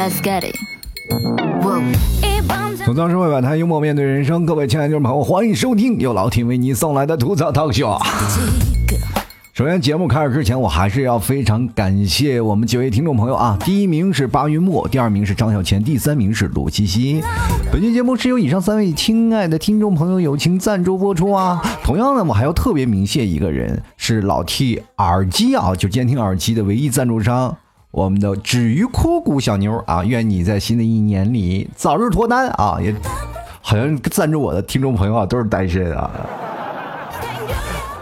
Let's get it。吐槽社会百态，幽默面对人生。各位亲爱的听众朋友，欢迎收听由老 T 为你送来的吐槽 talk show。首先，节目开始之前，我还是要非常感谢我们几位听众朋友啊！第一名是八云木，第二名是张小钱，第三名是鲁西西。本期节目是由以上三位亲爱的听众朋友友情赞助播出啊！同样呢，我还要特别鸣谢一个人，是老 T 耳机啊，就监听耳机的唯一赞助商，我们的止于枯骨小妞啊！愿你在新的一年里早日脱单啊！也好像赞助我的听众朋友啊，都是单身啊。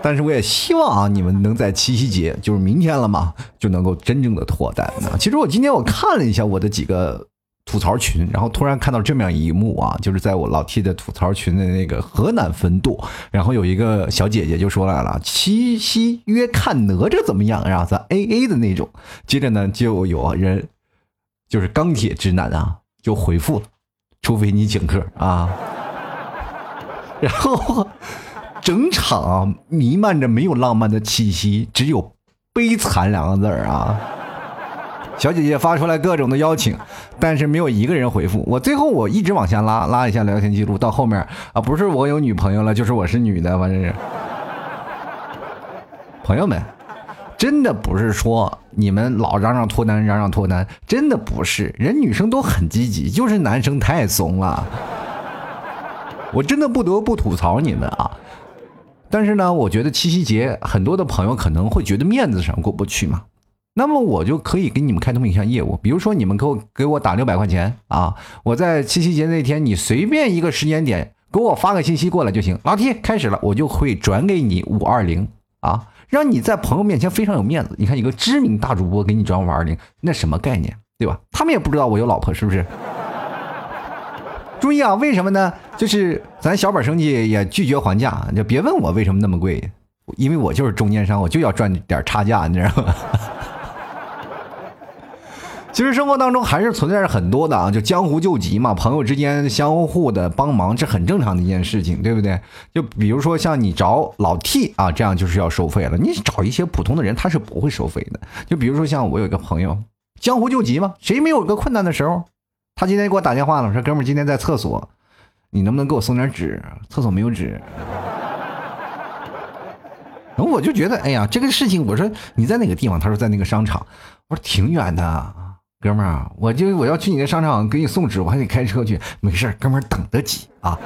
但是我也希望啊，你们能在七夕节，就是明天了嘛，就能够真正的脱单啊。其实我今天我看了一下我的几个吐槽群，然后突然看到这么样一幕啊，就是在我老 T 的吐槽群的那个河南分舵，然后有一个小姐姐就说来了，七夕约看哪吒怎么样？然后咱 A A 的那种。接着呢，就有人就是钢铁直男啊，就回复了，除非你请客啊，然后。整场，弥漫着没有浪漫的气息，只有悲惨两个字儿啊！小姐姐发出来各种的邀请，但是没有一个人回复。我最后我一直往下拉，拉一下聊天记录，到后面啊，不是我有女朋友了，就是我是女的，反正是。朋友们，真的不是说你们老嚷嚷脱单，嚷嚷脱单，真的不是，人女生都很积极，就是男生太怂了。我真的不得不吐槽你们啊！但是呢，我觉得七夕节很多的朋友可能会觉得面子上过不去嘛，那么我就可以给你们开通一项业务，比如说你们给我给我打六百块钱啊，我在七夕节那天你随便一个时间点给我发个信息过来就行，老 T 开始了，我就会转给你五二零啊，让你在朋友面前非常有面子。你看一个知名大主播给你转五二零，那什么概念，对吧？他们也不知道我有老婆，是不是？注意啊，为什么呢？就是咱小本生意也拒绝还价，就别问我为什么那么贵，因为我就是中间商，我就要赚点差价，你知道吗？其实生活当中还是存在着很多的啊，就江湖救急嘛，朋友之间相互的帮忙，这很正常的一件事情，对不对？就比如说像你找老 T 啊，这样就是要收费了。你找一些普通的人，他是不会收费的。就比如说像我有一个朋友，江湖救急嘛，谁没有个困难的时候？他今天给我打电话了，我说哥们儿今天在厕所，你能不能给我送点纸？厕所没有纸。然 后我就觉得，哎呀，这个事情，我说你在哪个地方？他说在那个商场。我说挺远的，哥们儿，我就我要去你那商场给你送纸，我还得开车去。没事哥们儿等得起啊。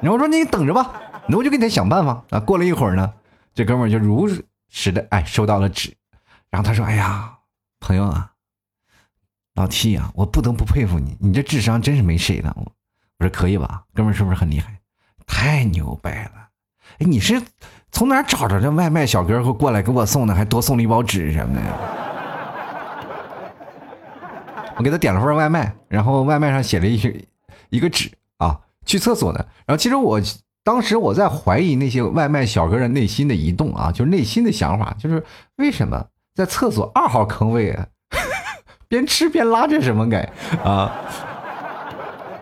然后我说你等着吧，那我就给你想办法啊。过了一会儿呢，这哥们儿就如实的哎收到了纸，然后他说，哎呀，朋友啊。老 T 呀，我不得不佩服你，你这智商真是没谁了。我说可以吧，哥们儿是不是很厉害？太牛掰了！哎，你是从哪找着这外卖小哥会过来给我送的，还多送了一包纸什么的呀？我给他点了份外卖，然后外卖上写了一些一个纸啊，去厕所的。然后其实我当时我在怀疑那些外卖小哥的内心的移动啊，就是内心的想法，就是为什么在厕所二号坑位啊？边吃边拉，这什么梗啊？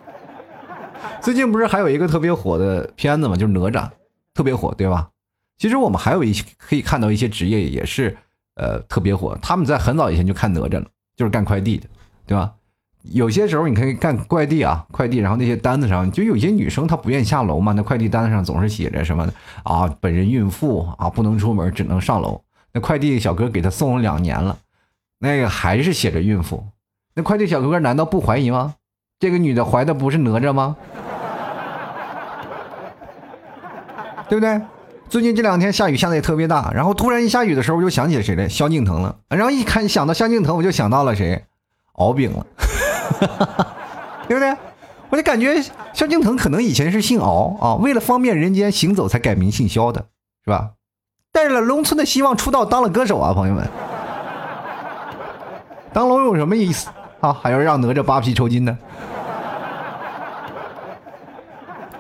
最近不是还有一个特别火的片子吗？就是哪吒，特别火，对吧？其实我们还有一些可以看到一些职业也是呃特别火，他们在很早以前就看哪吒了，就是干快递的，对吧？有些时候你可以干快递啊，快递，然后那些单子上就有些女生她不愿意下楼嘛，那快递单子上总是写着什么啊，本人孕妇啊，不能出门，只能上楼。那快递小哥给她送了两年了。那个还是写着孕妇，那快递小哥哥难道不怀疑吗？这个女的怀的不是哪吒吗？对不对？最近这两天下雨下的也特别大，然后突然一下雨的时候，我就想起谁来？萧敬腾了。然后一看想到萧敬腾，我就想到了谁？敖丙了，对不对？我就感觉萧敬腾可能以前是姓敖啊，为了方便人间行走才改名姓萧的，是吧？带着了农村的希望出道当了歌手啊，朋友们。当龙有什么意思啊？还要让哪吒扒皮抽筋呢？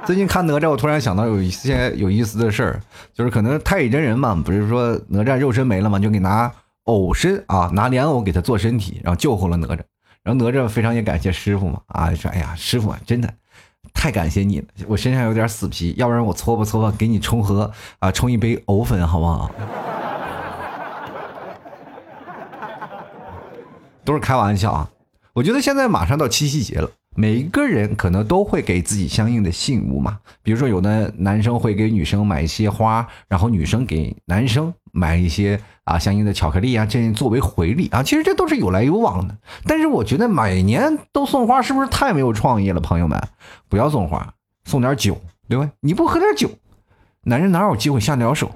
最近看哪吒，我突然想到有一些有意思的事儿，就是可能太乙真人嘛，不是说哪吒肉身没了嘛，就给拿偶身啊，拿莲藕给他做身体，然后救活了哪吒。然后哪吒非常也感谢师傅嘛，啊，说哎呀，师傅真的太感谢你了，我身上有点死皮，要不然我搓吧搓吧，给你冲喝啊，冲一杯藕粉好不好？都是开玩笑啊。我觉得现在马上到七夕节了，每一个人可能都会给自己相应的信物嘛。比如说，有的男生会给女生买一些花，然后女生给男生买一些啊相应的巧克力啊，这作为回礼啊。其实这都是有来有往的。但是我觉得每年都送花是不是太没有创意了？朋友们，不要送花，送点酒，对吧？你不喝点酒，男人哪有机会下得了手？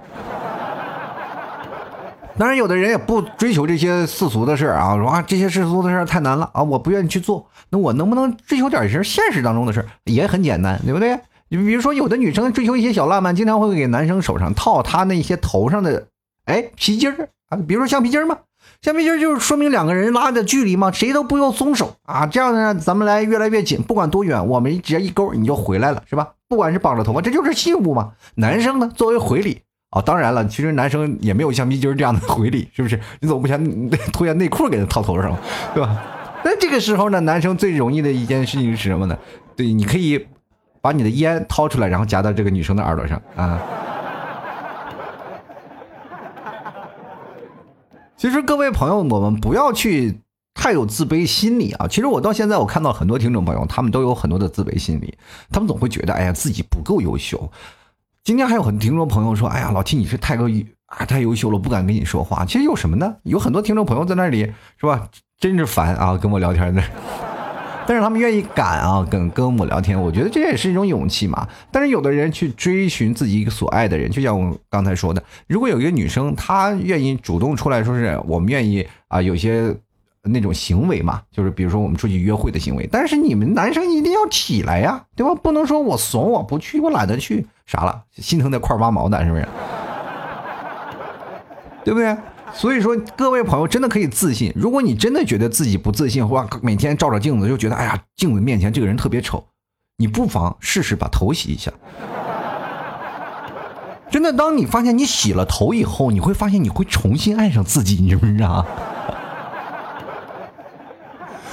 当然，有的人也不追求这些世俗的事儿啊，说啊这些世俗的事儿太难了啊，我不愿意去做。那我能不能追求点些现实当中的事儿？也很简单，对不对？你比如说，有的女生追求一些小浪漫，经常会给男生手上套他那些头上的哎皮筋儿啊，比如说橡皮筋嘛，橡皮筋就是说明两个人拉的距离嘛，谁都不用松手啊，这样呢，咱们来越来越紧，不管多远，我们只要一勾你就回来了，是吧？不管是绑着头发，这就是信物嘛。男生呢，作为回礼。哦，当然了，其实男生也没有橡皮筋这样的回礼，是不是？你总不想 脱下内裤给他套头上，对吧？那这个时候呢，男生最容易的一件事情是什么呢？对，你可以把你的烟掏出来，然后夹到这个女生的耳朵上啊。其实各位朋友，我们不要去太有自卑心理啊。其实我到现在，我看到很多听众朋友，他们都有很多的自卑心理，他们总会觉得，哎呀，自己不够优秀。今天还有很多听众朋友说：“哎呀，老七你是太个啊，太优秀了，不敢跟你说话。”其实有什么呢？有很多听众朋友在那里是吧？真是烦啊，跟我聊天那。但是他们愿意敢啊，跟跟我聊天，我觉得这也是一种勇气嘛。但是有的人去追寻自己所爱的人，就像我刚才说的，如果有一个女生她愿意主动出来说是我们愿意啊，有些。那种行为嘛，就是比如说我们出去约会的行为，但是你们男生一定要起来呀，对吧？不能说我怂，我不去，我懒得去，啥了？心疼那块八毛的，是不是？对不对？所以说，各位朋友真的可以自信。如果你真的觉得自己不自信，或每天照着镜子就觉得，哎呀，镜子面前这个人特别丑，你不妨试试把头洗一下。真的，当你发现你洗了头以后，你会发现你会重新爱上自己，你知不知道？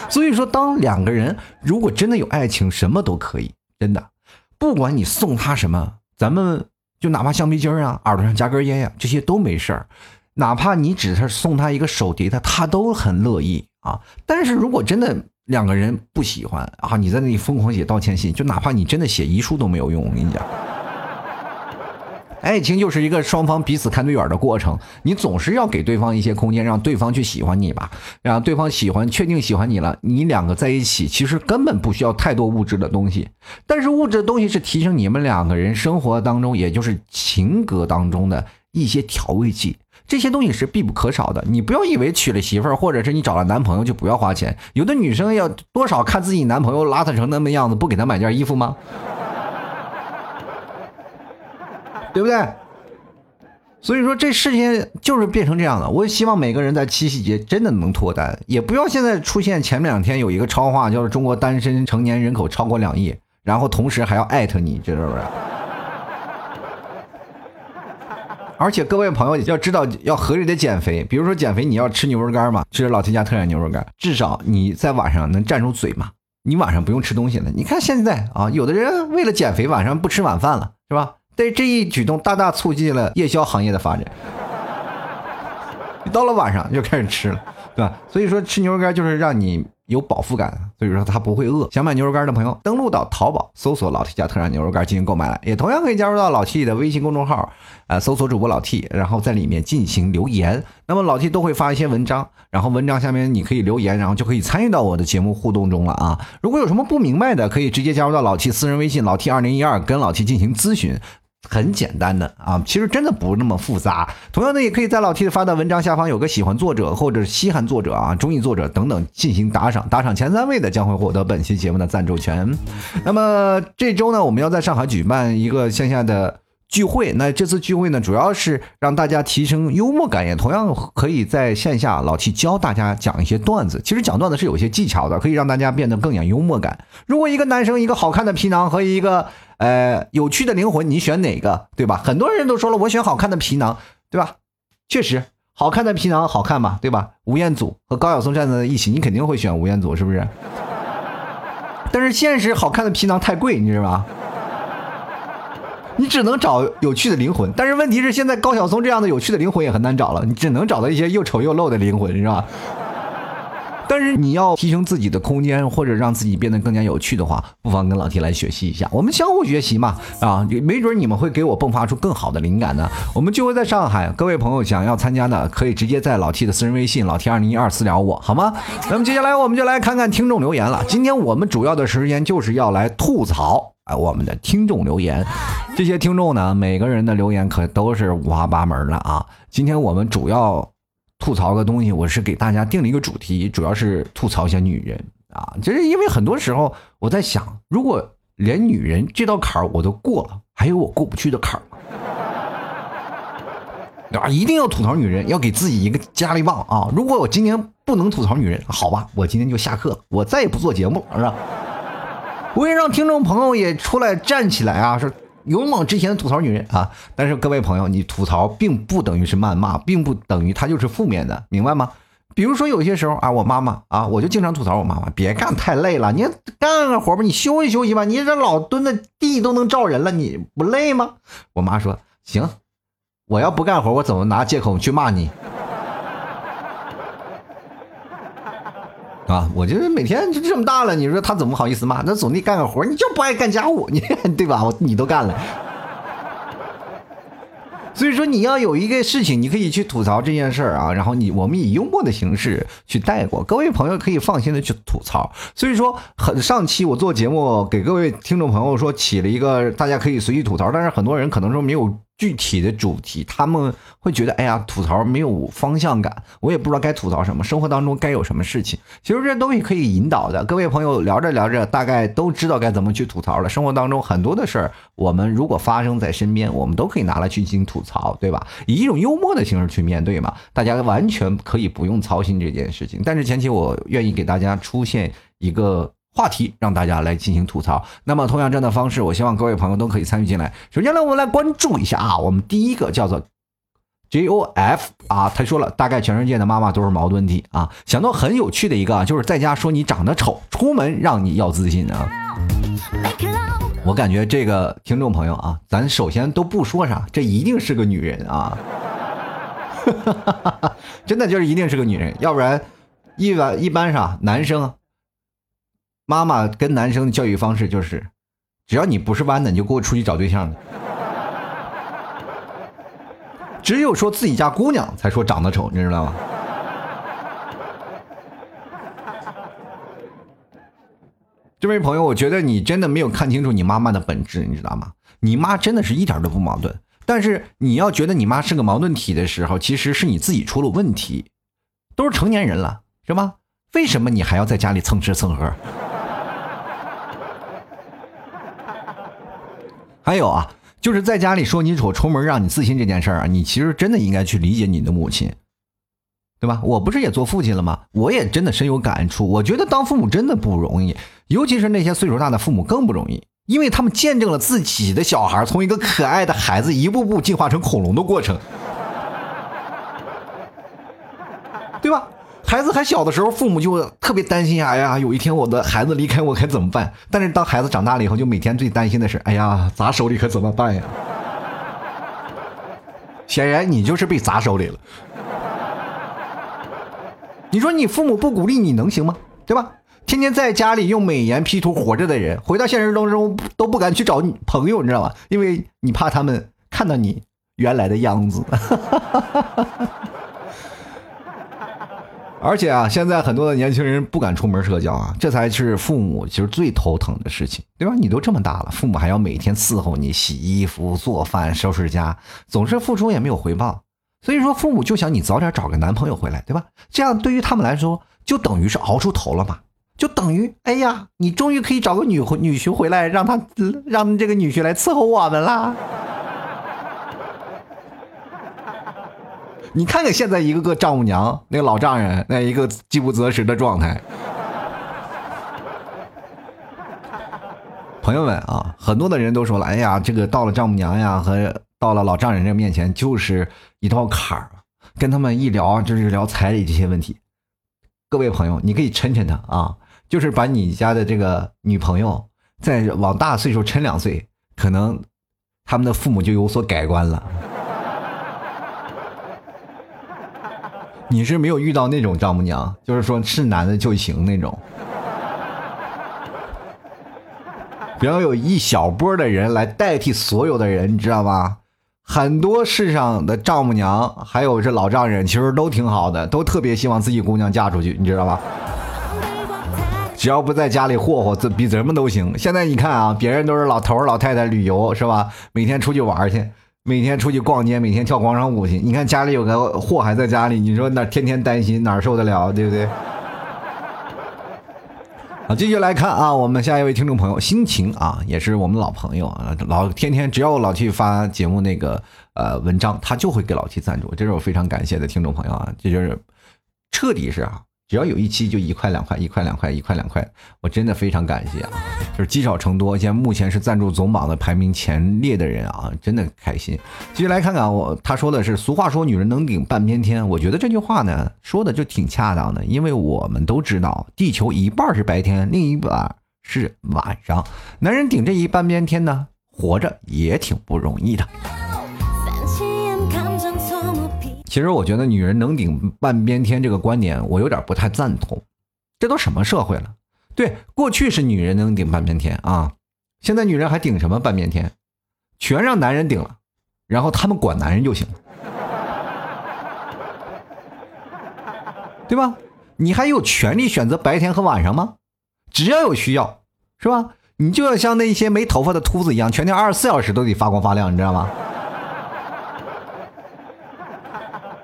所以说，当两个人如果真的有爱情，什么都可以，真的，不管你送他什么，咱们就哪怕橡皮筋啊、耳朵上夹根烟呀，这些都没事儿。哪怕你只是送他一个手碟，他他都很乐意啊。但是如果真的两个人不喜欢啊，你在那里疯狂写道歉信，就哪怕你真的写遗书都没有用，我跟你讲。爱情就是一个双方彼此看对眼的过程，你总是要给对方一些空间，让对方去喜欢你吧，让对方喜欢，确定喜欢你了，你两个在一起，其实根本不需要太多物质的东西，但是物质的东西是提升你们两个人生活当中，也就是情格当中的一些调味剂，这些东西是必不可少的。你不要以为娶了媳妇儿，或者是你找了男朋友就不要花钱，有的女生要多少看自己男朋友邋遢成那么样子，不给他买件衣服吗？对不对？所以说这事情就是变成这样的。我也希望每个人在七夕节真的能脱单，也不要现在出现前面两天有一个超话，叫做“中国单身成年人口超过两亿”，然后同时还要艾特你，知道不知道？而且各位朋友要知道，要合理的减肥，比如说减肥你要吃牛肉干嘛，吃老 T 家特产牛肉干，至少你在晚上能站住嘴嘛，你晚上不用吃东西了。你看现在啊，有的人为了减肥晚上不吃晚饭了，是吧？但这一举动，大大促进了夜宵行业的发展。到了晚上就开始吃了，对吧？所以说吃牛肉干就是让你有饱腹感，所以说他不会饿。想买牛肉干的朋友，登录到淘宝搜索“老 T 家特产牛肉干”进行购买了，也同样可以加入到老 T 的微信公众号，呃，搜索主播老 T，然后在里面进行留言。那么老 T 都会发一些文章，然后文章下面你可以留言，然后就可以参与到我的节目互动中了啊。如果有什么不明白的，可以直接加入到老 T 私人微信老 T 二零一二，跟老 T 进行咨询。很简单的啊，其实真的不那么复杂。同样呢，也可以在老 T 发的文章下方有个喜欢作者或者稀罕作者啊、中意作者等等进行打赏，打赏前三位的将会获得本期节目的赞助权。那么这周呢，我们要在上海举办一个线下的聚会。那这次聚会呢，主要是让大家提升幽默感，也同样可以在线下老 T 教大家讲一些段子。其实讲段子是有些技巧的，可以让大家变得更有幽默感。如果一个男生一个好看的皮囊和一个。呃，有趣的灵魂，你选哪个？对吧？很多人都说了，我选好看的皮囊，对吧？确实，好看的皮囊好看嘛，对吧？吴彦祖和高晓松站在一起，你肯定会选吴彦祖，是不是？但是现实，好看的皮囊太贵，你知道吧？你只能找有趣的灵魂，但是问题是，现在高晓松这样的有趣的灵魂也很难找了，你只能找到一些又丑又露的灵魂，是吧？但是你要提升自己的空间，或者让自己变得更加有趣的话，不妨跟老 T 来学习一下，我们相互学习嘛，啊，没准你们会给我迸发出更好的灵感呢。我们就会在上海，各位朋友想要参加的，可以直接在老 T 的私人微信老 T 二零一二私聊我，好吗？那么接下来我们就来看看听众留言了。今天我们主要的时间就是要来吐槽啊，我们的听众留言。这些听众呢，每个人的留言可都是五花八门的啊。今天我们主要。吐槽的东西，我是给大家定了一个主题，主要是吐槽一下女人啊。就是因为很多时候我在想，如果连女人这道坎儿我都过了，还有我过不去的坎儿吗？对吧？一定要吐槽女人，要给自己一个加力棒啊！如果我今天不能吐槽女人，好吧，我今天就下课了，我再也不做节目了，是吧？我也让听众朋友也出来站起来啊！说。勇往直前的吐槽女人啊！但是各位朋友，你吐槽并不等于是谩骂，并不等于它就是负面的，明白吗？比如说有些时候啊，我妈妈啊，我就经常吐槽我妈妈，别干太累了，你干干活吧，你休息休息吧，你这老蹲在地都能照人了，你不累吗？我妈说行，我要不干活，我怎么拿借口去骂你？啊，我就是每天就这么大了，你说他怎么好意思骂？那总得干个活，你就不爱干家务，你 对吧？你都干了，所以说你要有一个事情，你可以去吐槽这件事儿啊，然后你我们以幽默的形式去带过，各位朋友可以放心的去吐槽。所以说，很上期我做节目给各位听众朋友说起了一个大家可以随意吐槽，但是很多人可能说没有。具体的主题，他们会觉得，哎呀，吐槽没有方向感，我也不知道该吐槽什么，生活当中该有什么事情。其实这东西可以引导的，各位朋友聊着聊着，大概都知道该怎么去吐槽了。生活当中很多的事儿，我们如果发生在身边，我们都可以拿来去进行吐槽，对吧？以一种幽默的形式去面对嘛，大家完全可以不用操心这件事情。但是前期我愿意给大家出现一个。话题让大家来进行吐槽。那么，同样这样的方式，我希望各位朋友都可以参与进来。首先呢，我们来关注一下啊，我们第一个叫做 J O F 啊，他说了，大概全世界的妈妈都是矛盾体啊。想到很有趣的一个，就是在家说你长得丑，出门让你要自信啊。我感觉这个听众朋友啊，咱首先都不说啥，这一定是个女人啊，真的就是一定是个女人，要不然一般一般上男生。妈妈跟男生的教育方式就是，只要你不是弯的，你就给我出去找对象。只有说自己家姑娘才说长得丑，你知道吗？这位朋友，我觉得你真的没有看清楚你妈妈的本质，你知道吗？你妈真的是一点都不矛盾，但是你要觉得你妈是个矛盾体的时候，其实是你自己出了问题。都是成年人了，是吧？为什么你还要在家里蹭吃蹭喝？还有啊，就是在家里说你丑，出门让你自信这件事儿啊，你其实真的应该去理解你的母亲，对吧？我不是也做父亲了吗？我也真的深有感触。我觉得当父母真的不容易，尤其是那些岁数大的父母更不容易，因为他们见证了自己的小孩从一个可爱的孩子一步步进化成恐龙的过程，对吧？孩子还小的时候，父母就特别担心，哎呀，有一天我的孩子离开我该怎么办？但是当孩子长大了以后，就每天最担心的是，哎呀，砸手里可怎么办呀？显然你就是被砸手里了。你说你父母不鼓励你能行吗？对吧？天天在家里用美颜 P 图活着的人，回到现实当中都不敢去找你朋友，你知道吗？因为你怕他们看到你原来的样子。而且啊，现在很多的年轻人不敢出门社交啊，这才是父母其实最头疼的事情，对吧？你都这么大了，父母还要每天伺候你、洗衣服、做饭、收拾家，总是付出也没有回报，所以说父母就想你早点找个男朋友回来，对吧？这样对于他们来说，就等于是熬出头了嘛，就等于哎呀，你终于可以找个女女婿回来，让他让这个女婿来伺候我们啦。你看看现在一个个丈母娘，那个老丈人，那一个饥不择食的状态。朋友们啊，很多的人都说了，哎呀，这个到了丈母娘呀和到了老丈人这面前就是一道坎儿，跟他们一聊就是聊彩礼这些问题。各位朋友，你可以抻抻他啊，就是把你家的这个女朋友再往大岁数抻两岁，可能他们的父母就有所改观了。你是没有遇到那种丈母娘，就是说是男的就行那种。不要有一小波的人来代替所有的人，你知道吗？很多世上的丈母娘，还有这老丈人，其实都挺好的，都特别希望自己姑娘嫁出去，你知道吧？只要不在家里霍霍，这比什么都行。现在你看啊，别人都是老头老太太旅游是吧？每天出去玩去，每天出去逛街，每天跳广场舞去。你看家里有个祸还在家里，你说那天天担心哪受得了，对不对？好，继续来看啊，我们下一位听众朋友心情啊，也是我们老朋友啊，老天天只要老去发节目那个呃文章，他就会给老七赞助，这是我非常感谢的听众朋友啊，这就是彻底是啊。只要有一期就一块两块一块两块一块两块，我真的非常感谢啊！就是积少成多，现在目前是赞助总榜的排名前列的人啊，真的开心。继续来看看我，他说的是俗话说女人能顶半边天，我觉得这句话呢说的就挺恰当的，因为我们都知道地球一半是白天，另一半是晚上，男人顶这一半边天呢，活着也挺不容易的。其实我觉得女人能顶半边天这个观点，我有点不太赞同。这都什么社会了？对，过去是女人能顶半边天啊，现在女人还顶什么半边天？全让男人顶了，然后他们管男人就行了，对吧？你还有权利选择白天和晚上吗？只要有需要，是吧？你就要像那些没头发的秃子一样，全天二十四小时都得发光发亮，你知道吗？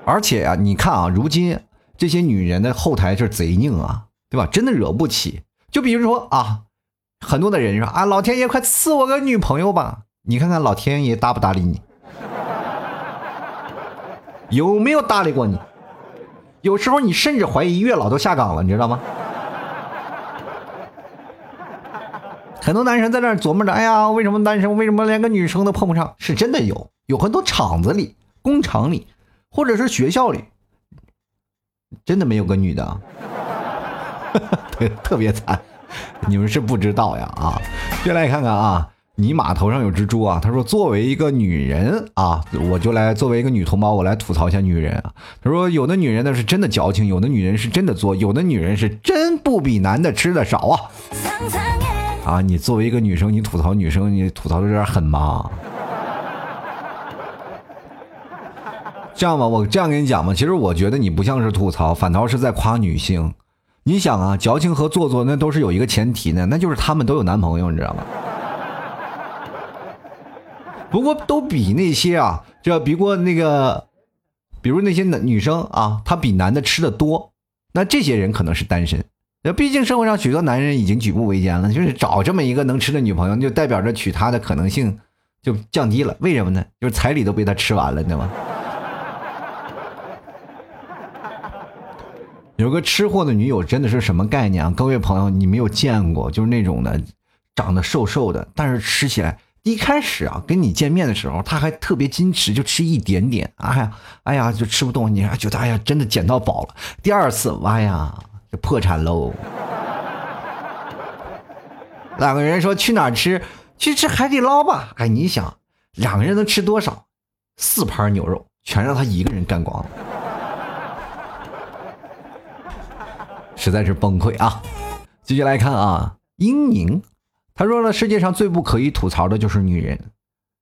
而且啊，你看啊，如今这些女人的后台是贼硬啊，对吧？真的惹不起。就比如说啊，很多的人说啊，老天爷快赐我个女朋友吧！你看看老天爷搭不搭理你？有没有搭理过你？有时候你甚至怀疑月老都下岗了，你知道吗？很多男生在那琢磨着，哎呀，为什么单身？为什么连个女生都碰不上？是真的有，有很多厂子里、工厂里。或者是学校里，真的没有个女的，特特别惨，你们是不知道呀啊！先来看看啊，你马头上有只猪啊。他说，作为一个女人啊，我就来作为一个女同胞，我来吐槽一下女人啊。他说，有的女人呢是真的矫情，有的女人是真的作，有的女人是真不比男的吃的少啊。啊，你作为一个女生，你吐槽女生，你吐槽的有点狠吧？这样吧，我这样跟你讲吧，其实我觉得你不像是吐槽，反倒是在夸女性。你想啊，矫情和做作那都是有一个前提的，那就是他们都有男朋友，你知道吗？不过都比那些啊，这比过那个，比如那些男女生啊，她比男的吃的多，那这些人可能是单身。那毕竟社会上许多男人已经举步维艰了，就是找这么一个能吃的女朋友，就代表着娶她的可能性就降低了。为什么呢？就是彩礼都被他吃完了，对吗？有个吃货的女友真的是什么概念啊？各位朋友，你没有见过，就是那种的，长得瘦瘦的，但是吃起来一开始啊，跟你见面的时候，他还特别矜持，就吃一点点，哎呀，哎呀，就吃不动，你还觉得哎呀，真的捡到宝了。第二次，哎呀，就破产喽。两个人说去哪儿吃？去吃海底捞吧。哎，你想，两个人能吃多少？四盘牛肉全让他一个人干光了。实在是崩溃啊！继续来看啊，英宁，他说了，世界上最不可以吐槽的就是女人，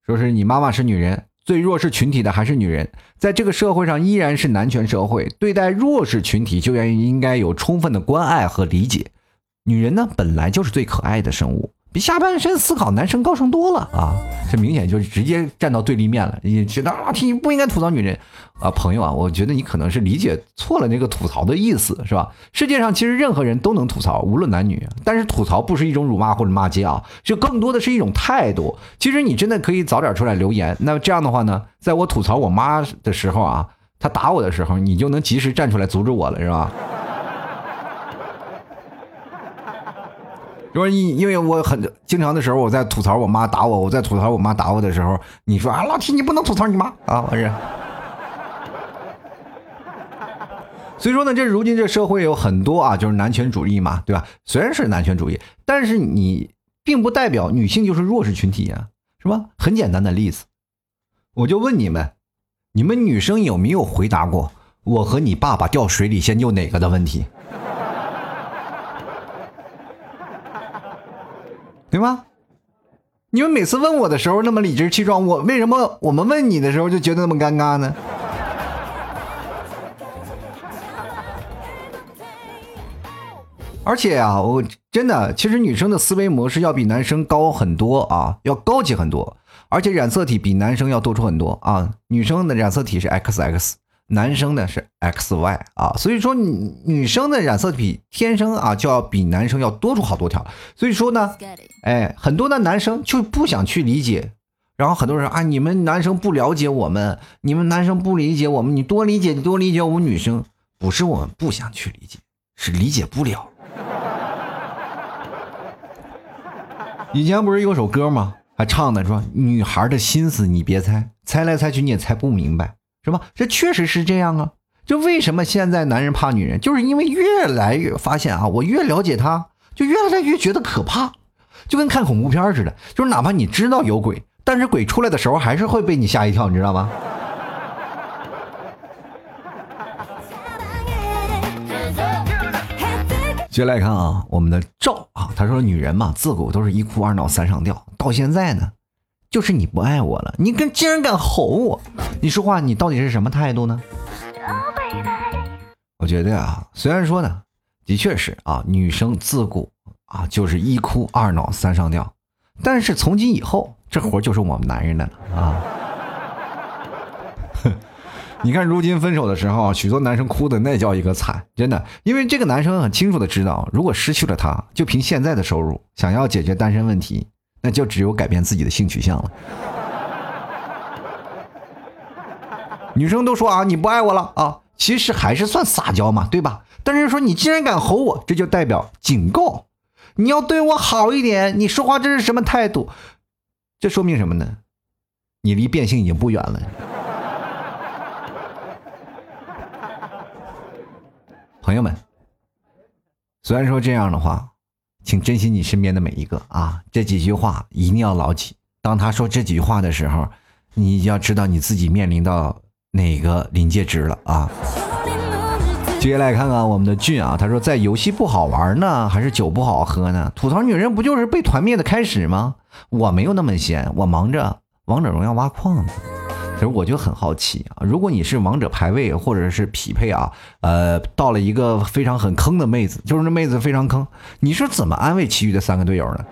说是你妈妈是女人，最弱势群体的还是女人，在这个社会上依然是男权社会，对待弱势群体就应应该有充分的关爱和理解，女人呢本来就是最可爱的生物。比下半身思考男生高尚多了啊！这明显就是直接站到对立面了。你觉得啊，你不应该吐槽女人啊，朋友啊，我觉得你可能是理解错了那个吐槽的意思，是吧？世界上其实任何人都能吐槽，无论男女。但是吐槽不是一种辱骂或者骂街啊，就更多的是一种态度。其实你真的可以早点出来留言。那这样的话呢，在我吐槽我妈的时候啊，她打我的时候，你就能及时站出来阻止我了，是吧？说因因为我很经常的时候，我在吐槽我妈打我，我在吐槽我妈打我的时候，你说啊，老提你不能吐槽你妈啊，我是。所以说呢，这如今这社会有很多啊，就是男权主义嘛，对吧？虽然是男权主义，但是你并不代表女性就是弱势群体呀，是吧？很简单的例子，我就问你们，你们女生有没有回答过我和你爸爸掉水里先救哪个的问题，对吗？你们每次问我的时候那么理直气壮，我为什么我们问你的时候就觉得那么尴尬呢？而且啊，我真的，其实女生的思维模式要比男生高很多啊，要高级很多，而且染色体比男生要多出很多啊。女生的染色体是 XX，男生呢是 XY 啊，所以说女女生的染色体天生啊就要比男生要多出好多条。所以说呢，哎，很多的男生就不想去理解，然后很多人啊，你们男生不了解我们，你们男生不理解我们，你多理解，你多理解我们女生，不是我们不想去理解，是理解不了。以前不是有首歌吗？还唱的说女孩的心思你别猜，猜来猜去你也猜不明白，是吧？这确实是这样啊。就为什么现在男人怕女人，就是因为越来越发现啊，我越了解他，就越来越觉得可怕，就跟看恐怖片似的。就是哪怕你知道有鬼，但是鬼出来的时候还是会被你吓一跳，你知道吗？接下来看啊，我们的赵啊，他说女人嘛，自古都是一哭二闹三上吊，到现在呢，就是你不爱我了，你跟竟然敢吼我，你说话你到底是什么态度呢？我觉得啊，虽然说呢，的确是啊，女生自古啊就是一哭二闹三上吊，但是从今以后，这活就是我们男人的了啊。哼。你看，如今分手的时候，许多男生哭的那叫一个惨，真的，因为这个男生很清楚的知道，如果失去了他，就凭现在的收入，想要解决单身问题，那就只有改变自己的性取向了。女生都说啊，你不爱我了啊，其实还是算撒娇嘛，对吧？但是说你既然敢吼我，这就代表警告，你要对我好一点，你说话这是什么态度？这说明什么呢？你离变性已经不远了。朋友们，虽然说这样的话，请珍惜你身边的每一个啊！这几句话一定要牢记。当他说这几句话的时候，你要知道你自己面临到哪个临界值了啊！接下来看看我们的俊啊，他说在游戏不好玩呢，还是酒不好喝呢？吐槽女人不就是被团灭的开始吗？我没有那么闲，我忙着王者荣耀挖矿呢。其实我就很好奇啊，如果你是王者排位或者是匹配啊，呃，到了一个非常很坑的妹子，就是那妹子非常坑，你是怎么安慰其余的三个队友呢？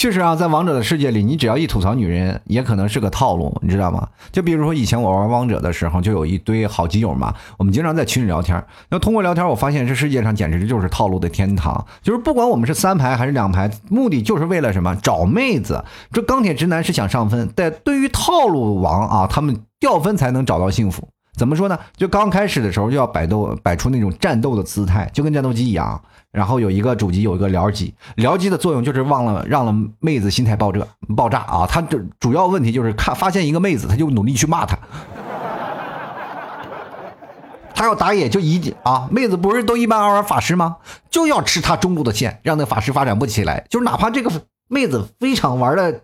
确实啊，在王者的世界里，你只要一吐槽女人，也可能是个套路，你知道吗？就比如说以前我玩王者的时候，就有一堆好基友嘛，我们经常在群里聊天。那通过聊天，我发现这世界上简直就是套路的天堂。就是不管我们是三排还是两排，目的就是为了什么？找妹子。这钢铁直男是想上分，但对于套路王啊，他们掉分才能找到幸福。怎么说呢？就刚开始的时候就要摆斗，摆出那种战斗的姿态，就跟战斗机一样。然后有一个主机，有一个僚机，僚机的作用就是忘了让了妹子心态爆炸爆炸啊！他这主要问题就是看发现一个妹子，他就努力去骂她。他要打野就一啊，妹子不是都一般玩法师吗？就要吃他中路的线，让那法师发展不起来。就是哪怕这个妹子非常玩的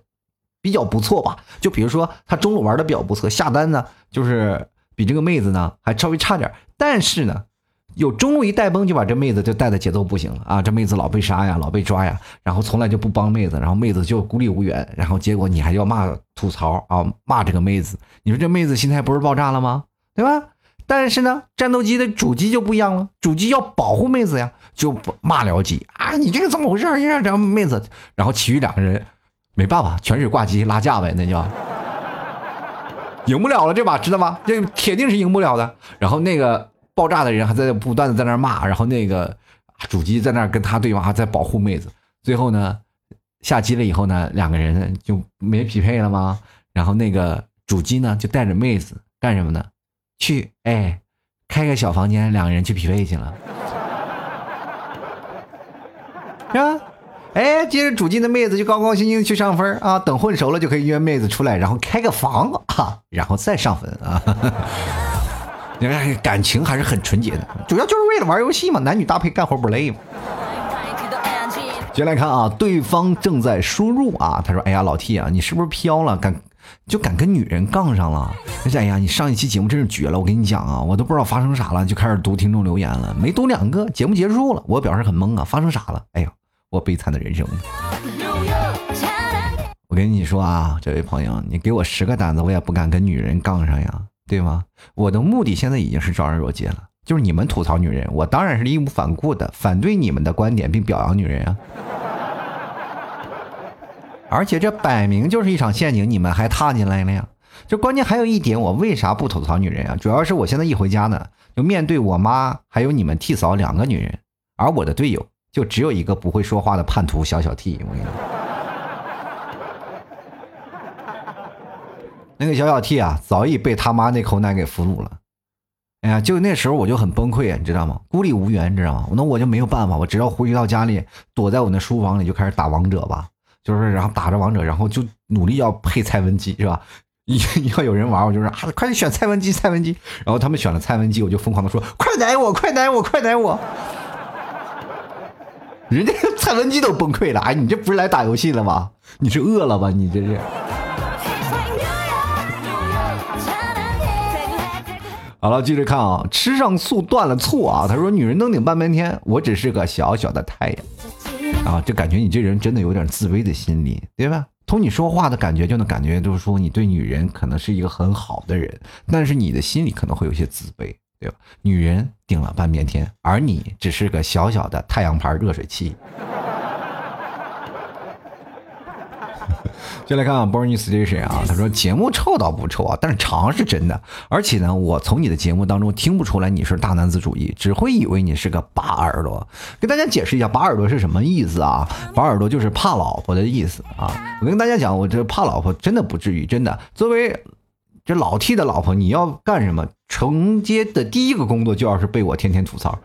比较不错吧，就比如说他中路玩的比较不错，下单呢就是比这个妹子呢还稍微差点，但是呢。有中路一带崩，就把这妹子就带的节奏不行了啊！这妹子老被杀呀，老被抓呀，然后从来就不帮妹子，然后妹子就孤立无援，然后结果你还要骂吐槽啊，骂这个妹子，你说这妹子心态不是爆炸了吗？对吧？但是呢，战斗机的主机就不一样了，主机要保护妹子呀，就骂僚机啊，你这个怎么回事？让这妹子，然后其余两个人没办法，全是挂机拉架呗，那叫赢不了了这把，知道吗？这铁定是赢不了的。然后那个。爆炸的人还在不断的在那骂，然后那个主机在那跟他对话，在保护妹子。最后呢，下机了以后呢，两个人就没匹配了吗？然后那个主机呢就带着妹子干什么呢？去哎，开个小房间，两个人去匹配去了。是吧？哎，接着主机的妹子就高高兴兴去上分啊，等混熟了就可以约妹子出来，然后开个房啊，然后再上分啊。你看，感情还是很纯洁的，主要就是为了玩游戏嘛，男女搭配干活不累嘛。接来看啊，对方正在输入啊，他说：“哎呀，老 T 啊，你是不是飘了？敢就敢跟女人杠上了。哎呀，你上一期节目真是绝了！我跟你讲啊，我都不知道发生啥了，就开始读听众留言了。没读两个，节目结束了，我表示很懵啊，发生啥了？哎呀，我悲惨的人生。我跟你说啊，这位朋友，你给我十个胆子，我也不敢跟女人杠上呀，对吗？我的目的现在已经是昭然若揭了，就是你们吐槽女人，我当然是义无反顾的反对你们的观点，并表扬女人啊。而且这摆明就是一场陷阱，你们还踏进来了呀？就关键还有一点，我为啥不吐槽女人啊？主要是我现在一回家呢，就面对我妈还有你们替嫂两个女人，而我的队友就只有一个不会说话的叛徒小小 T。我跟你说，那个小小 T 啊，早已被他妈那口奶给俘虏了。哎呀，就那时候我就很崩溃啊，你知道吗？孤立无援，你知道吗？那我就没有办法，我只要回到家里，躲在我那书房里就开始打王者吧。就是，然后打着王者，然后就努力要配蔡文姬，是吧？一要有人玩，我就是啊，快点选蔡文姬，蔡文姬。然后他们选了蔡文姬，我就疯狂的说，快奶我，快奶我，快奶我。人家 蔡文姬都崩溃了，哎，你这不是来打游戏了吗？你是饿了吧？你这是。好了，接着看啊，吃上醋断了醋啊。他说，女人能顶半边天，我只是个小小的太阳。啊，就感觉你这人真的有点自卑的心理，对吧？从你说话的感觉就能感觉，就是说你对女人可能是一个很好的人，但是你的心里可能会有些自卑，对吧？女人顶了半边天，而你只是个小小的太阳牌热水器。先来看看 Born Station 啊，他说节目臭倒不臭啊，但是长是真的。而且呢，我从你的节目当中听不出来你是大男子主义，只会以为你是个拔耳朵。给大家解释一下，拔耳朵是什么意思啊？拔耳朵就是怕老婆的意思啊。我跟大家讲，我这怕老婆真的不至于，真的。作为这老 T 的老婆，你要干什么？承接的第一个工作就要是被我天天吐槽。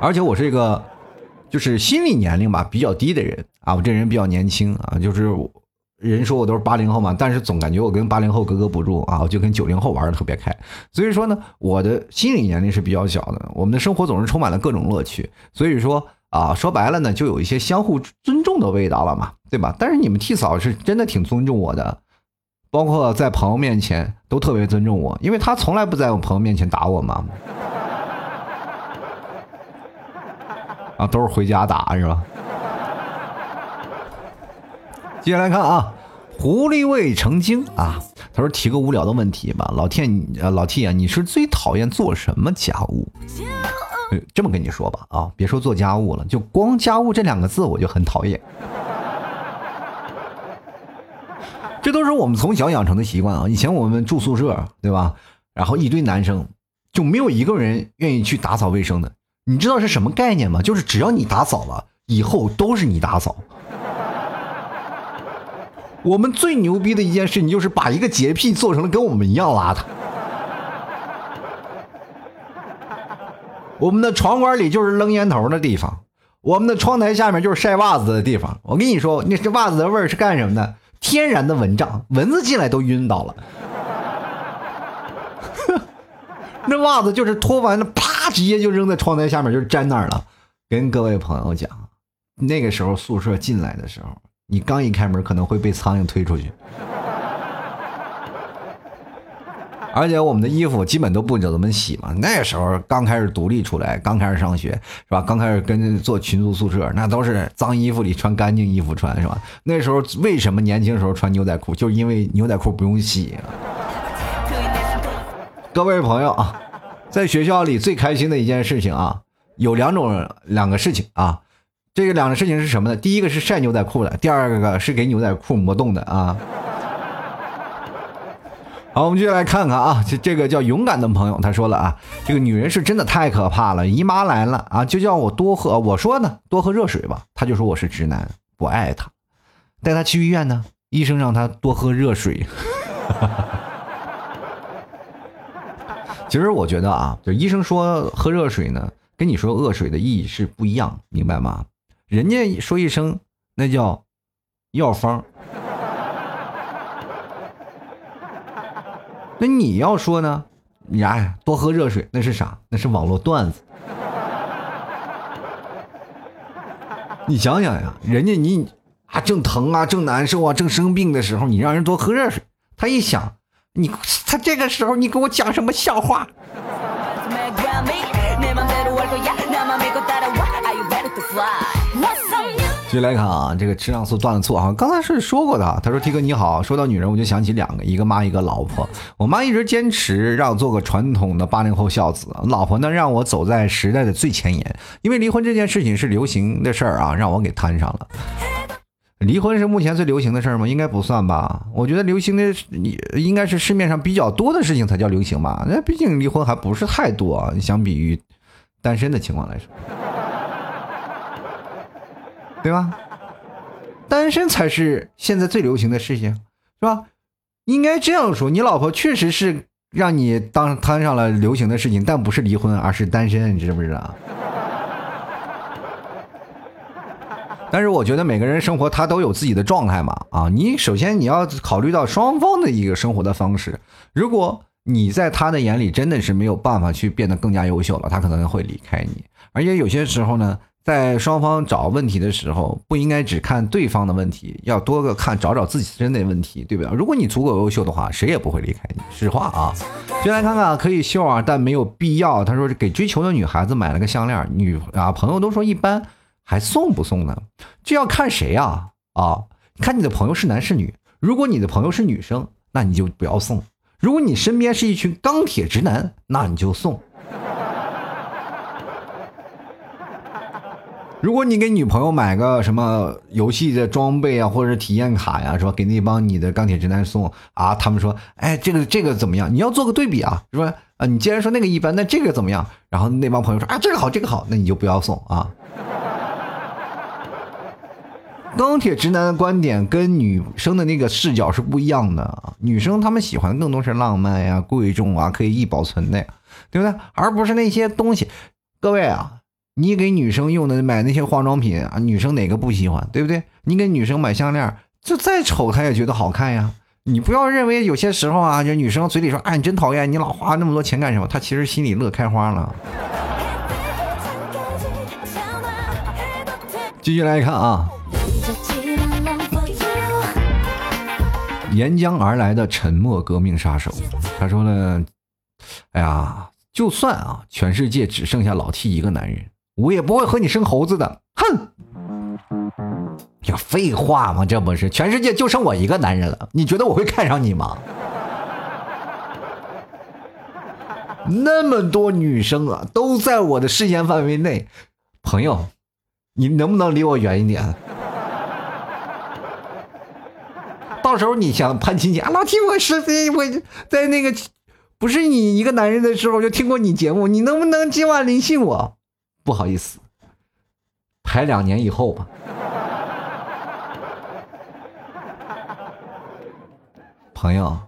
而且我是一个。就是心理年龄吧比较低的人啊，我这人比较年轻啊，就是人说我都是八零后嘛，但是总感觉我跟八零后格格不入啊，我就跟九零后玩的特别开，所以说呢，我的心理年龄是比较小的，我们的生活总是充满了各种乐趣，所以说啊，说白了呢，就有一些相互尊重的味道了嘛，对吧？但是你们替嫂是真的挺尊重我的，包括在朋友面前都特别尊重我，因为他从来不在我朋友面前打我嘛。啊，都是回家打是吧？接下来看啊，狐狸未成精啊，他说提个无聊的问题吧，老天，呃，老 T 啊，你是最讨厌做什么家务？这么跟你说吧，啊，别说做家务了，就光家务这两个字我就很讨厌。这都是我们从小养成的习惯啊。以前我们住宿舍，对吧？然后一堆男生，就没有一个人愿意去打扫卫生的。你知道是什么概念吗？就是只要你打扫了，以后都是你打扫。我们最牛逼的一件事情就是把一个洁癖做成了跟我们一样邋遢。我们的床管里就是扔烟头的地方，我们的窗台下面就是晒袜子的地方。我跟你说，那这袜子的味儿是干什么的？天然的蚊帐，蚊子进来都晕倒了。那袜子就是脱完了，啪，直接就扔在窗台下面，就粘那儿了。跟各位朋友讲，那个时候宿舍进来的时候，你刚一开门，可能会被苍蝇推出去。而且我们的衣服基本都不怎么洗嘛。那时候刚开始独立出来，刚开始上学，是吧？刚开始跟做群租宿舍，那都是脏衣服里穿干净衣服穿，是吧？那时候为什么年轻时候穿牛仔裤，就是因为牛仔裤不用洗。各位朋友啊，在学校里最开心的一件事情啊，有两种两个事情啊，这个两个事情是什么呢？第一个是晒牛仔裤的，第二个是给牛仔裤磨洞的啊。好，我们接下来看看啊，这这个叫勇敢的朋友他说了啊，这个女人是真的太可怕了，姨妈来了啊，就叫我多喝，我说呢多喝热水吧，他就说我是直男，不爱他，带他去医院呢，医生让他多喝热水。其实我觉得啊，就医生说喝热水呢，跟你说恶水的意义是不一样，明白吗？人家说一声那叫药方，那你要说呢？你哎，多喝热水那是啥？那是网络段子。你想想呀，人家你啊，正疼啊，正难受啊，正生病的时候，你让人多喝热水，他一想，你他这个时候你给我讲什么笑话？续来看啊，这个吃上醋断了醋啊，刚才是说过的。他说：“T 哥你好，说到女人，我就想起两个，一个妈，一个老婆。我妈一直坚持让做个传统的八零后孝子，老婆呢让我走在时代的最前沿。因为离婚这件事情是流行的事儿啊，让我给摊上了。离婚是目前最流行的事儿吗？应该不算吧。我觉得流行的你应该是市面上比较多的事情才叫流行吧。那毕竟离婚还不是太多，相比于单身的情况来说。”对吧？单身才是现在最流行的事情，是吧？应该这样说，你老婆确实是让你当摊上了流行的事情，但不是离婚，而是单身，你知不知道？但是我觉得每个人生活他都有自己的状态嘛，啊，你首先你要考虑到双方的一个生活的方式。如果你在他的眼里真的是没有办法去变得更加优秀了，他可能会离开你。而且有些时候呢。在双方找问题的时候，不应该只看对方的问题，要多个看找找自己身的问题，对不对？如果你足够优秀的话，谁也不会离开你。实话啊，进来看看可以秀啊，但没有必要。他说给追求的女孩子买了个项链，女啊朋友都说一般，还送不送呢？这要看谁啊啊？看你的朋友是男是女。如果你的朋友是女生，那你就不要送；如果你身边是一群钢铁直男，那你就送。如果你给女朋友买个什么游戏的装备啊，或者是体验卡呀，是吧？给那帮你的钢铁直男送啊，他们说，哎，这个这个怎么样？你要做个对比啊，是吧？啊，你既然说那个一般，那这个怎么样？然后那帮朋友说，啊，这个好，这个好，那你就不要送啊。钢铁直男的观点跟女生的那个视角是不一样的啊，女生她们喜欢的更多是浪漫呀、贵重啊、可以易保存的，对不对？而不是那些东西。各位啊。你给女生用的买那些化妆品啊，女生哪个不喜欢，对不对？你给女生买项链，就再丑她也觉得好看呀。你不要认为有些时候啊，就女生嘴里说，哎，你真讨厌，你老花那么多钱干什么？她其实心里乐开花了。继续来看啊，沿江而来的沉默革命杀手，他说呢，哎呀，就算啊，全世界只剩下老 T 一个男人。我也不会和你生猴子的，哼！呀，废话吗？这不是全世界就剩我一个男人了？你觉得我会看上你吗？那么多女生啊，都在我的视线范围内，朋友，你能不能离我远一点？到时候你想攀亲戚啊？老提我是我在那个不是你一个男人的时候就听过你节目，你能不能今晚联系我？不好意思，排两年以后吧。朋友，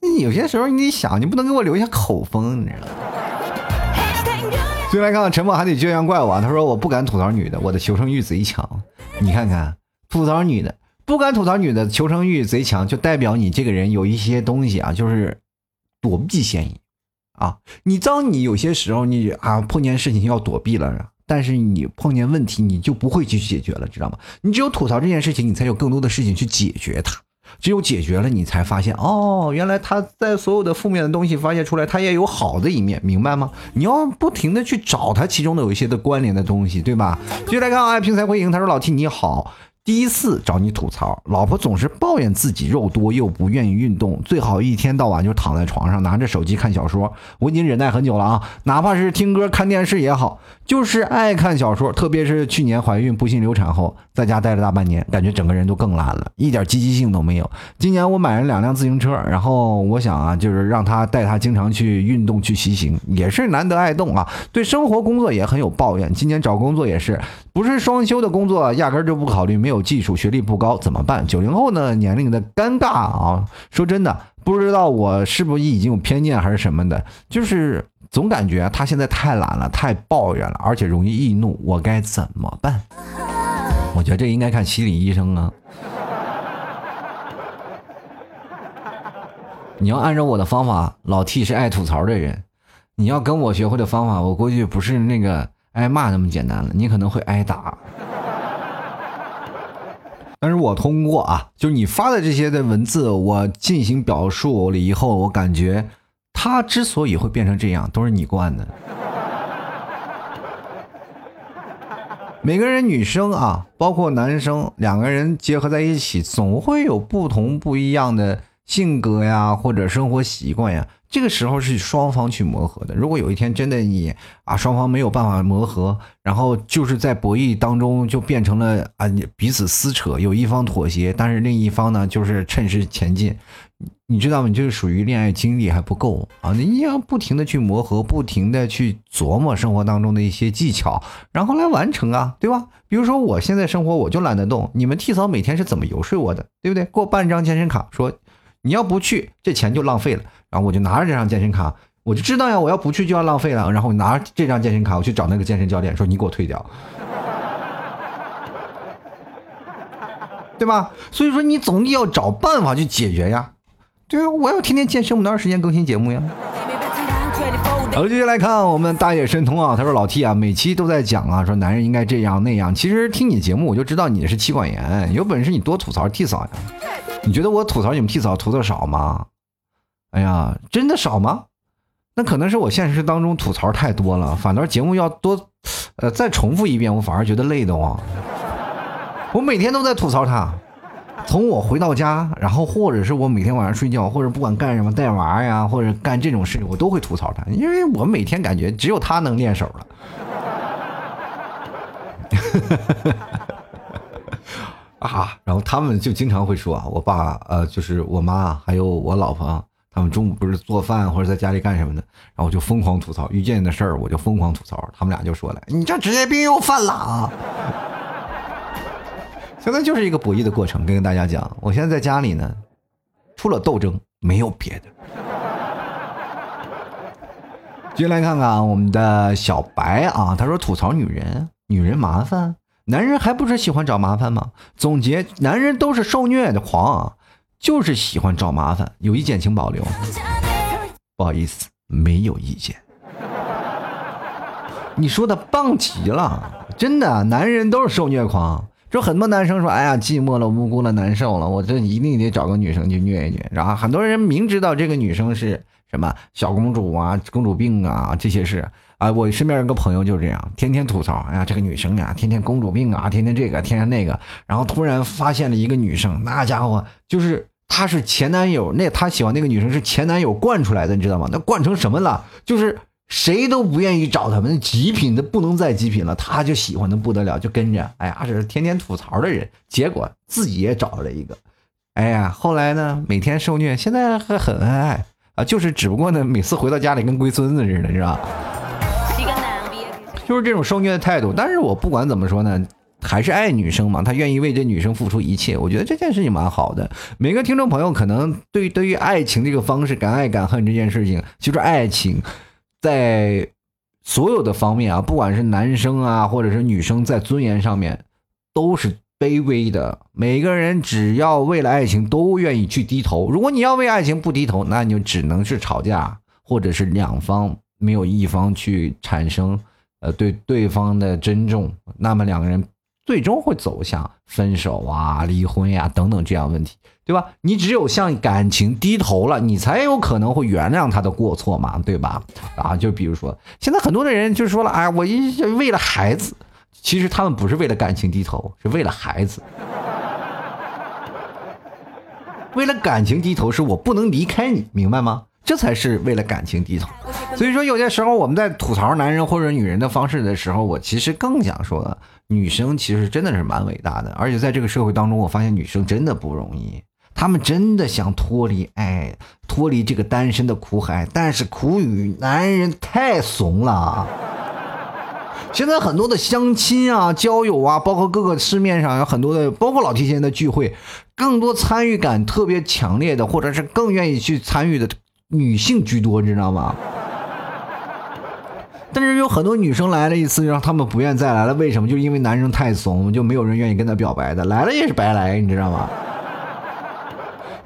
你有些时候你得想，你不能给我留下口风，你知道吗？进来看看，沉默还得这样怪我。他说我不敢吐槽女的，我的求生欲贼强。你看看，吐槽女的不敢吐槽女的求生欲贼强，就代表你这个人有一些东西啊，就是躲避嫌疑。啊，你当你有些时候你啊碰见事情要躲避了，但是你碰见问题你就不会去解决了，知道吗？你只有吐槽这件事情，你才有更多的事情去解决它。只有解决了，你才发现哦，原来他在所有的负面的东西发现出来，他也有好的一面，明白吗？你要不停的去找他其中的有一些的关联的东西，对吧？接下来看啊，平财回应，他说老 T 你好。第一次找你吐槽，老婆总是抱怨自己肉多又不愿意运动，最好一天到晚就躺在床上拿着手机看小说。我已经忍耐很久了啊，哪怕是听歌看电视也好，就是爱看小说。特别是去年怀孕不幸流产后，在家待了大半年，感觉整个人都更懒了，一点积极性都没有。今年我买了两辆自行车，然后我想啊，就是让他带他经常去运动去骑行，也是难得爱动啊。对生活工作也很有抱怨，今年找工作也是不是双休的工作，压根就不考虑没。没有技术，学历不高怎么办？九零后呢？年龄的尴尬啊！说真的，不知道我是不是已经有偏见还是什么的，就是总感觉他现在太懒了，太抱怨了，而且容易易怒。我该怎么办？我觉得这应该看心理医生啊。你要按照我的方法，老 T 是爱吐槽的人，你要跟我学会的方法，我估计不是那个挨骂那么简单了，你可能会挨打。但是我通过啊，就是你发的这些的文字，我进行表述了以后，我感觉他之所以会变成这样，都是你惯的。每个人，女生啊，包括男生，两个人结合在一起，总会有不同不一样的性格呀，或者生活习惯呀。这个时候是双方去磨合的。如果有一天真的你啊双方没有办法磨合，然后就是在博弈当中就变成了啊彼此撕扯，有一方妥协，但是另一方呢就是趁势前进。你知道吗？你就是属于恋爱经历还不够啊！你要不停的去磨合，不停的去琢磨生活当中的一些技巧，然后来完成啊，对吧？比如说我现在生活我就懒得动，你们替嫂每天是怎么游说我的，对不对？给我办张健身卡，说你要不去，这钱就浪费了。然后我就拿着这张健身卡，我就知道呀，我要不去就要浪费了。然后我拿着这张健身卡，我去找那个健身教练，说你给我退掉，对吧？所以说你总要找办法去解决呀。对啊，我要天天健身，我哪有时间更新节目呀？好了，继续来看我们大野神通啊，他说老 T 啊，每期都在讲啊，说男人应该这样那样。其实听你节目，我就知道你是妻管严，有本事你多吐槽 T 嫂呀。你觉得我吐槽你们 T 嫂吐的少吗？哎呀，真的少吗？那可能是我现实当中吐槽太多了，反倒节目要多，呃，再重复一遍，我反而觉得累的慌。我每天都在吐槽他，从我回到家，然后或者是我每天晚上睡觉，或者不管干什么带娃呀，或者干这种事情，我都会吐槽他，因为我每天感觉只有他能练手了。啊，然后他们就经常会说啊，我爸，呃，就是我妈，还有我老婆。他们中午不是做饭或者在家里干什么的，然后我就疯狂吐槽遇见的事儿，我就疯狂吐槽。他们俩就说了：“你这职业病又犯了啊！”现在就是一个博弈的过程，跟大家讲，我现在在家里呢，除了斗争没有别的。接来看看我们的小白啊，他说吐槽女人，女人麻烦，男人还不是喜欢找麻烦吗？总结：男人都是受虐的狂。就是喜欢找麻烦，有意见请保留。不好意思，没有意见。你说的棒极了，真的，男人都是受虐狂。就很多男生说：“哎呀，寂寞了，无辜了，难受了，我这一定得找个女生去虐一虐。”然后很多人明知道这个女生是什么小公主啊、公主病啊这些事啊，我身边有个朋友就是这样，天天吐槽：“哎呀，这个女生呀，天天公主病啊，天天这个，天天那个。”然后突然发现了一个女生，那家伙就是。她是前男友，那她喜欢那个女生是前男友惯出来的，你知道吗？那惯成什么了？就是谁都不愿意找他们，极品的不能再极品了，他就喜欢的不得了，就跟着。哎呀，这是天天吐槽的人，结果自己也找了一个。哎呀，后来呢，每天受虐，现在还很恩爱啊，就是只不过呢，每次回到家里跟龟孙子似的，是吧？就是这种受虐的态度。但是我不管怎么说呢。还是爱女生嘛，他愿意为这女生付出一切，我觉得这件事情蛮好的。每个听众朋友可能对对于爱情这个方式敢爱敢恨这件事情，就是爱情，在所有的方面啊，不管是男生啊，或者是女生，在尊严上面都是卑微的。每个人只要为了爱情都愿意去低头，如果你要为爱情不低头，那你就只能是吵架，或者是两方没有一方去产生呃对对方的尊重，那么两个人。最终会走向分手啊、离婚呀等等这样问题，对吧？你只有向感情低头了，你才有可能会原谅他的过错嘛，对吧？啊，就比如说现在很多的人就说了，哎，我一为了孩子，其实他们不是为了感情低头，是为了孩子。为了感情低头，是我不能离开你，明白吗？这才是为了感情低头。所以说，有些时候我们在吐槽男人或者女人的方式的时候，我其实更想说。女生其实真的是蛮伟大的，而且在这个社会当中，我发现女生真的不容易。她们真的想脱离爱，脱离这个单身的苦海，但是苦于男人太怂了。现在很多的相亲啊、交友啊，包括各个市面上有很多的，包括老提前的聚会，更多参与感特别强烈的，或者是更愿意去参与的女性居多，你知道吗？但是有很多女生来了一次，就让他们不愿再来了。为什么？就因为男生太怂，就没有人愿意跟他表白的。来了也是白来，你知道吗？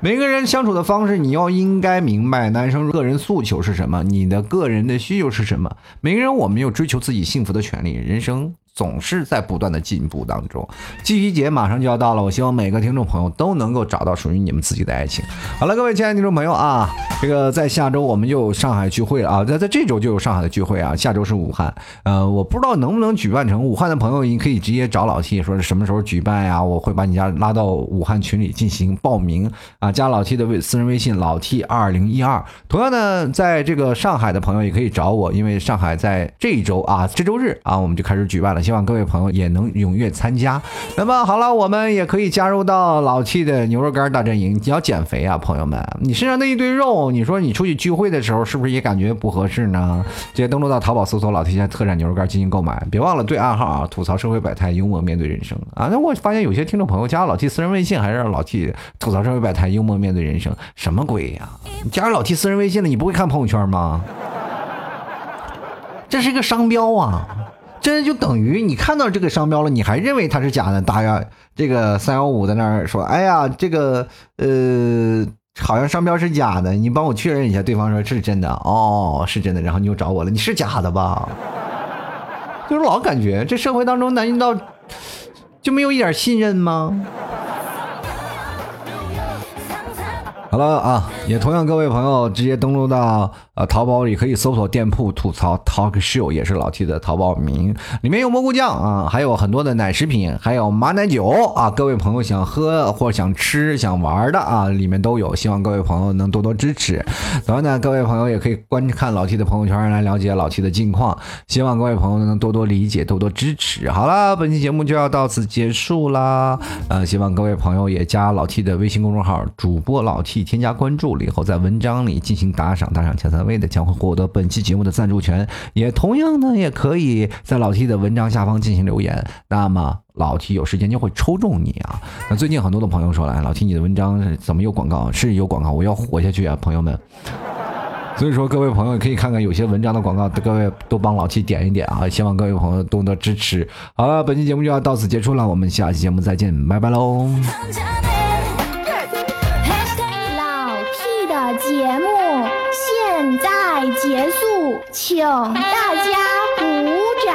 每个人相处的方式，你要应该明白，男生个人诉求是什么，你的个人的需求是什么。每个人我们有追求自己幸福的权利，人生总是在不断的进步当中。七夕节马上就要到了，我希望每个听众朋友都能够找到属于你们自己的爱情。好了，各位亲爱的听众朋友啊，这个在下周我们就有上海聚会了啊，在在这周就有上海的聚会啊，下周是武汉，呃，我不知道能不能举办成。武汉的朋友，你可以直接找老 T，说是什么时候举办呀？我会把你家拉到武汉群里进行报名啊，加老 T 的微私人微信老 T 二零一二。同样呢，在这个上海的朋友也可以找我，因为上海在这一周啊，这周日啊，我们就开始举办了，希望各位朋友也能踊跃参加。那么好了，我们也可以加入到老 T 的牛肉干大阵营。你要减肥啊，朋友们，你身上那一堆肉，你说你出去聚会的时候是不是也感觉不合适呢？直接登录到淘宝搜索老 T 家特产牛肉干进行购买，别忘了对暗号啊，吐槽社会百态，幽默面对人生啊。那我发现有些听众朋友加老 T 私人微信，还是老 T 吐槽社会百态，幽默面对人生，什么鬼呀？你加老 T 私人微信了，你不会看朋友圈吗？这是一个商标啊，这就等于你看到这个商标了，你还认为它是假的。大家这个三幺五在那儿说，哎呀，这个呃，好像商标是假的，你帮我确认一下。对方说是真的，哦，是真的，然后你又找我了，你是假的吧？就是老感觉这社会当中，难道就没有一点信任吗？好了啊，也同样各位朋友直接登录到。呃，淘宝里可以搜索店铺吐槽 talk show，也是老 T 的淘宝名，里面有蘑菇酱啊，还有很多的奶食品，还有马奶酒啊。各位朋友想喝或想吃、想玩的啊，里面都有。希望各位朋友能多多支持。然后呢，各位朋友也可以观看老 T 的朋友圈来了解老 T 的近况。希望各位朋友能多多理解、多多支持。好了，本期节目就要到此结束啦。呃，希望各位朋友也加老 T 的微信公众号主播老 T，添加关注了以后，在文章里进行打赏，打赏前三。位的将会获得本期节目的赞助权，也同样呢，也可以在老 T 的文章下方进行留言。那么老 T 有时间就会抽中你啊！那最近很多的朋友说了，老 T 你的文章怎么有广告？是有广告，我要活下去啊，朋友们。所以说，各位朋友可以看看有些文章的广告，各位都帮老 T 点一点啊！希望各位朋友多多支持。好了，本期节目就要到此结束了，我们下期节目再见，拜拜喽！请大家鼓掌。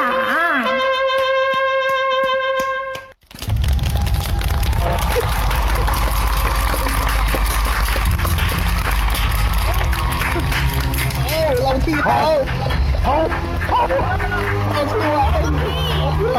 好，老弟好，好，好，老弟好。